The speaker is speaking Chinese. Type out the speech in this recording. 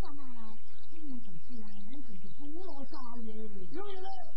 发嘛，今年就是啊，就是多少年了。有。